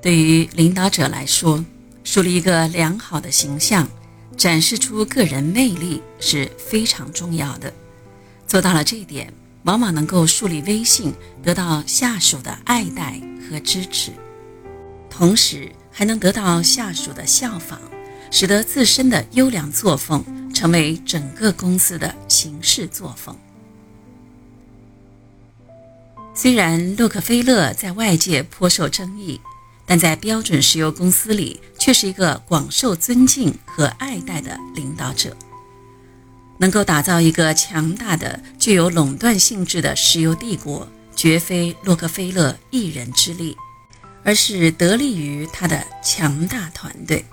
对于领导者来说，树立一个良好的形象，展示出个人魅力是非常重要的。做到了这一点，往往能够树立威信，得到下属的爱戴和支持，同时还能得到下属的效仿，使得自身的优良作风成为整个公司的行事作风。虽然洛克菲勒在外界颇受争议，但在标准石油公司里却是一个广受尊敬和爱戴的领导者。能够打造一个强大的、具有垄断性质的石油帝国，绝非洛克菲勒一人之力，而是得力于他的强大团队。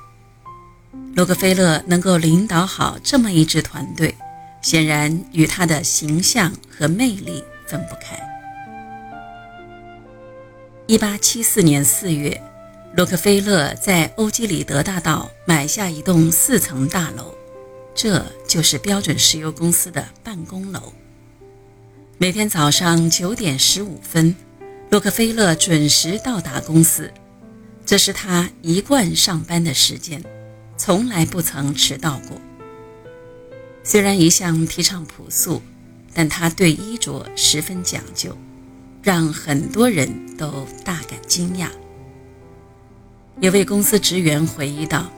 洛克菲勒能够领导好这么一支团队，显然与他的形象和魅力分不开。一八七四年四月，洛克菲勒在欧几里得大道买下一栋四层大楼，这就是标准石油公司的办公楼。每天早上九点十五分，洛克菲勒准时到达公司，这是他一贯上班的时间，从来不曾迟到过。虽然一向提倡朴素，但他对衣着十分讲究。让很多人都大感惊讶。有位公司职员回忆道：“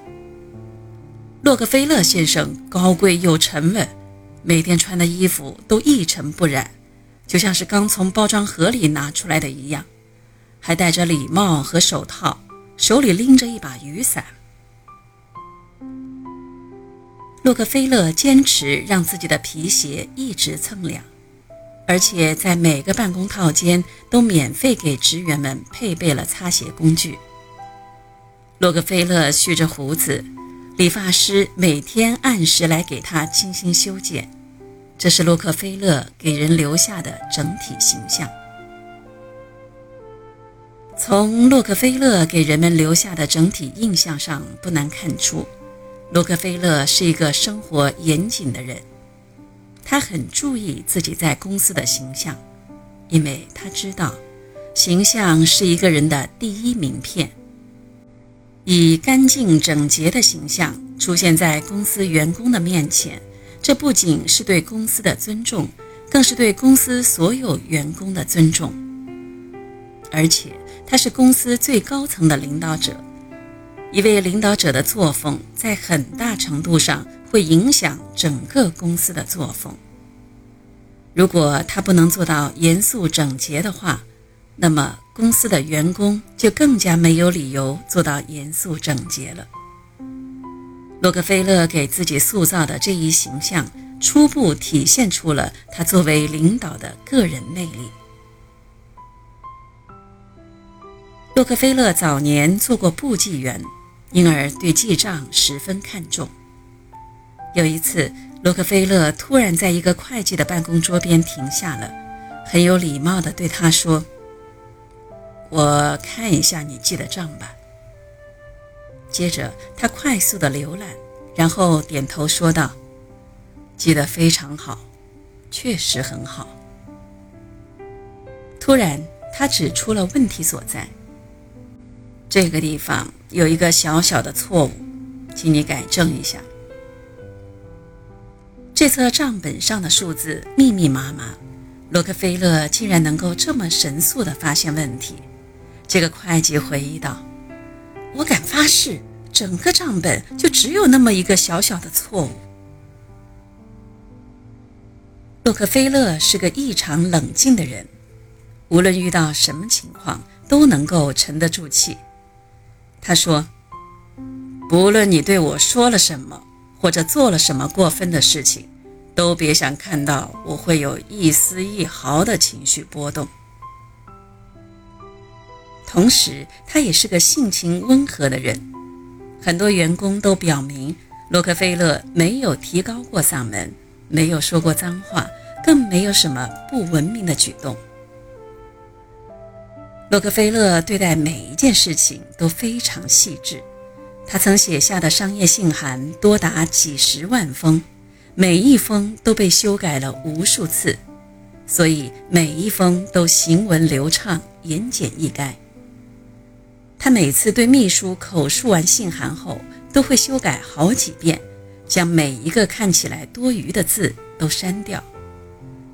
洛克菲勒先生高贵又沉稳，每天穿的衣服都一尘不染，就像是刚从包装盒里拿出来的一样，还戴着礼帽和手套，手里拎着一把雨伞。”洛克菲勒坚持让自己的皮鞋一直锃亮。而且在每个办公套间都免费给职员们配备了擦鞋工具。洛克菲勒蓄着胡子，理发师每天按时来给他精心修剪，这是洛克菲勒给人留下的整体形象。从洛克菲勒给人们留下的整体印象上，不难看出，洛克菲勒是一个生活严谨的人。他很注意自己在公司的形象，因为他知道，形象是一个人的第一名片。以干净整洁的形象出现在公司员工的面前，这不仅是对公司的尊重，更是对公司所有员工的尊重。而且，他是公司最高层的领导者，一位领导者的作风在很大程度上。会影响整个公司的作风。如果他不能做到严肃整洁的话，那么公司的员工就更加没有理由做到严肃整洁了。洛克菲勒给自己塑造的这一形象，初步体现出了他作为领导的个人魅力。洛克菲勒早年做过部记员，因而对记账十分看重。有一次，洛克菲勒突然在一个会计的办公桌边停下了，很有礼貌地对他说：“我看一下你记的账吧。”接着，他快速地浏览，然后点头说道：“记得非常好，确实很好。”突然，他指出了问题所在：“这个地方有一个小小的错误，请你改正一下。”这册账本上的数字密密麻麻，洛克菲勒竟然能够这么神速地发现问题。这个会计回忆道：“我敢发誓，整个账本就只有那么一个小小的错误。”洛克菲勒是个异常冷静的人，无论遇到什么情况都能够沉得住气。他说：“不论你对我说了什么。”或者做了什么过分的事情，都别想看到我会有一丝一毫的情绪波动。同时，他也是个性情温和的人。很多员工都表明，洛克菲勒没有提高过嗓门，没有说过脏话，更没有什么不文明的举动。洛克菲勒对待每一件事情都非常细致。他曾写下的商业信函多达几十万封，每一封都被修改了无数次，所以每一封都行文流畅、言简意赅。他每次对秘书口述完信函后，都会修改好几遍，将每一个看起来多余的字都删掉，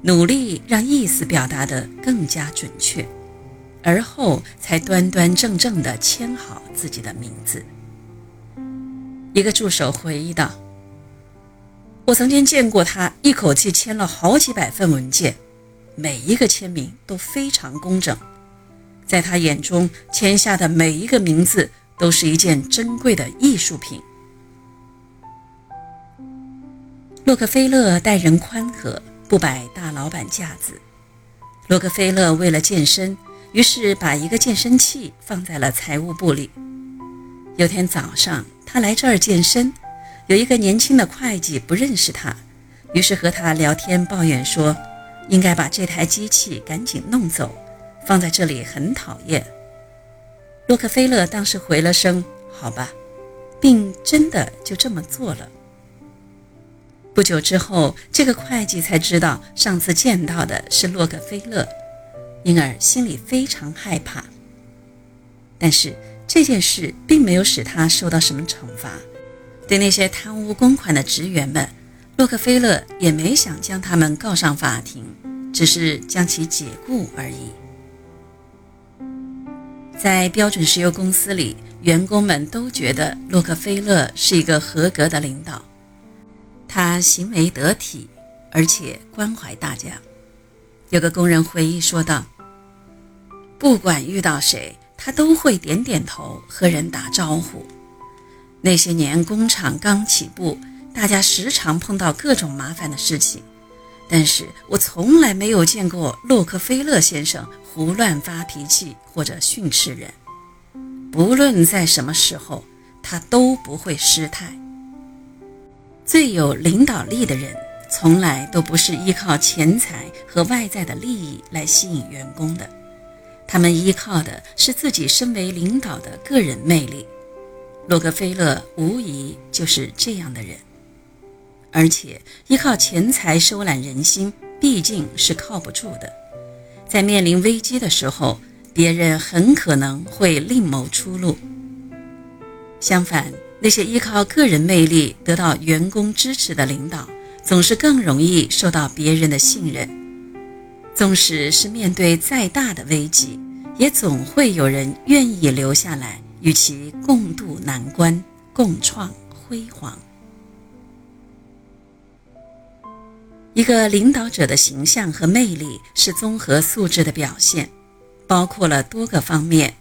努力让意思表达得更加准确，而后才端端正正地签好自己的名字。一个助手回忆道：“我曾经见过他一口气签了好几百份文件，每一个签名都非常工整。”在他眼中，签下的每一个名字都是一件珍贵的艺术品。洛克菲勒待人宽和，不摆大老板架子。洛克菲勒为了健身，于是把一个健身器放在了财务部里。有天早上，他来这儿健身，有一个年轻的会计不认识他，于是和他聊天，抱怨说：“应该把这台机器赶紧弄走。”放在这里很讨厌。洛克菲勒当时回了声“好吧”，并真的就这么做了。不久之后，这个会计才知道上次见到的是洛克菲勒，因而心里非常害怕。但是这件事并没有使他受到什么惩罚。对那些贪污公款的职员们，洛克菲勒也没想将他们告上法庭，只是将其解雇而已。在标准石油公司里，员工们都觉得洛克菲勒是一个合格的领导。他行为得体，而且关怀大家。有个工人回忆说道：“不管遇到谁，他都会点点头和人打招呼。那些年工厂刚起步，大家时常碰到各种麻烦的事情，但是我从来没有见过洛克菲勒先生。”胡乱发脾气或者训斥人，不论在什么时候，他都不会失态。最有领导力的人，从来都不是依靠钱财和外在的利益来吸引员工的，他们依靠的是自己身为领导的个人魅力。洛克菲勒无疑就是这样的人，而且依靠钱财收揽人心，毕竟是靠不住的。在面临危机的时候，别人很可能会另谋出路。相反，那些依靠个人魅力得到员工支持的领导，总是更容易受到别人的信任。纵使是面对再大的危机，也总会有人愿意留下来与其共度难关，共创辉煌。一个领导者的形象和魅力是综合素质的表现，包括了多个方面，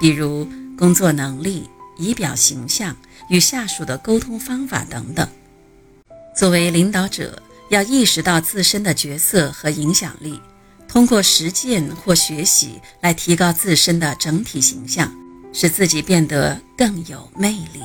比如工作能力、仪表形象、与下属的沟通方法等等。作为领导者，要意识到自身的角色和影响力，通过实践或学习来提高自身的整体形象，使自己变得更有魅力。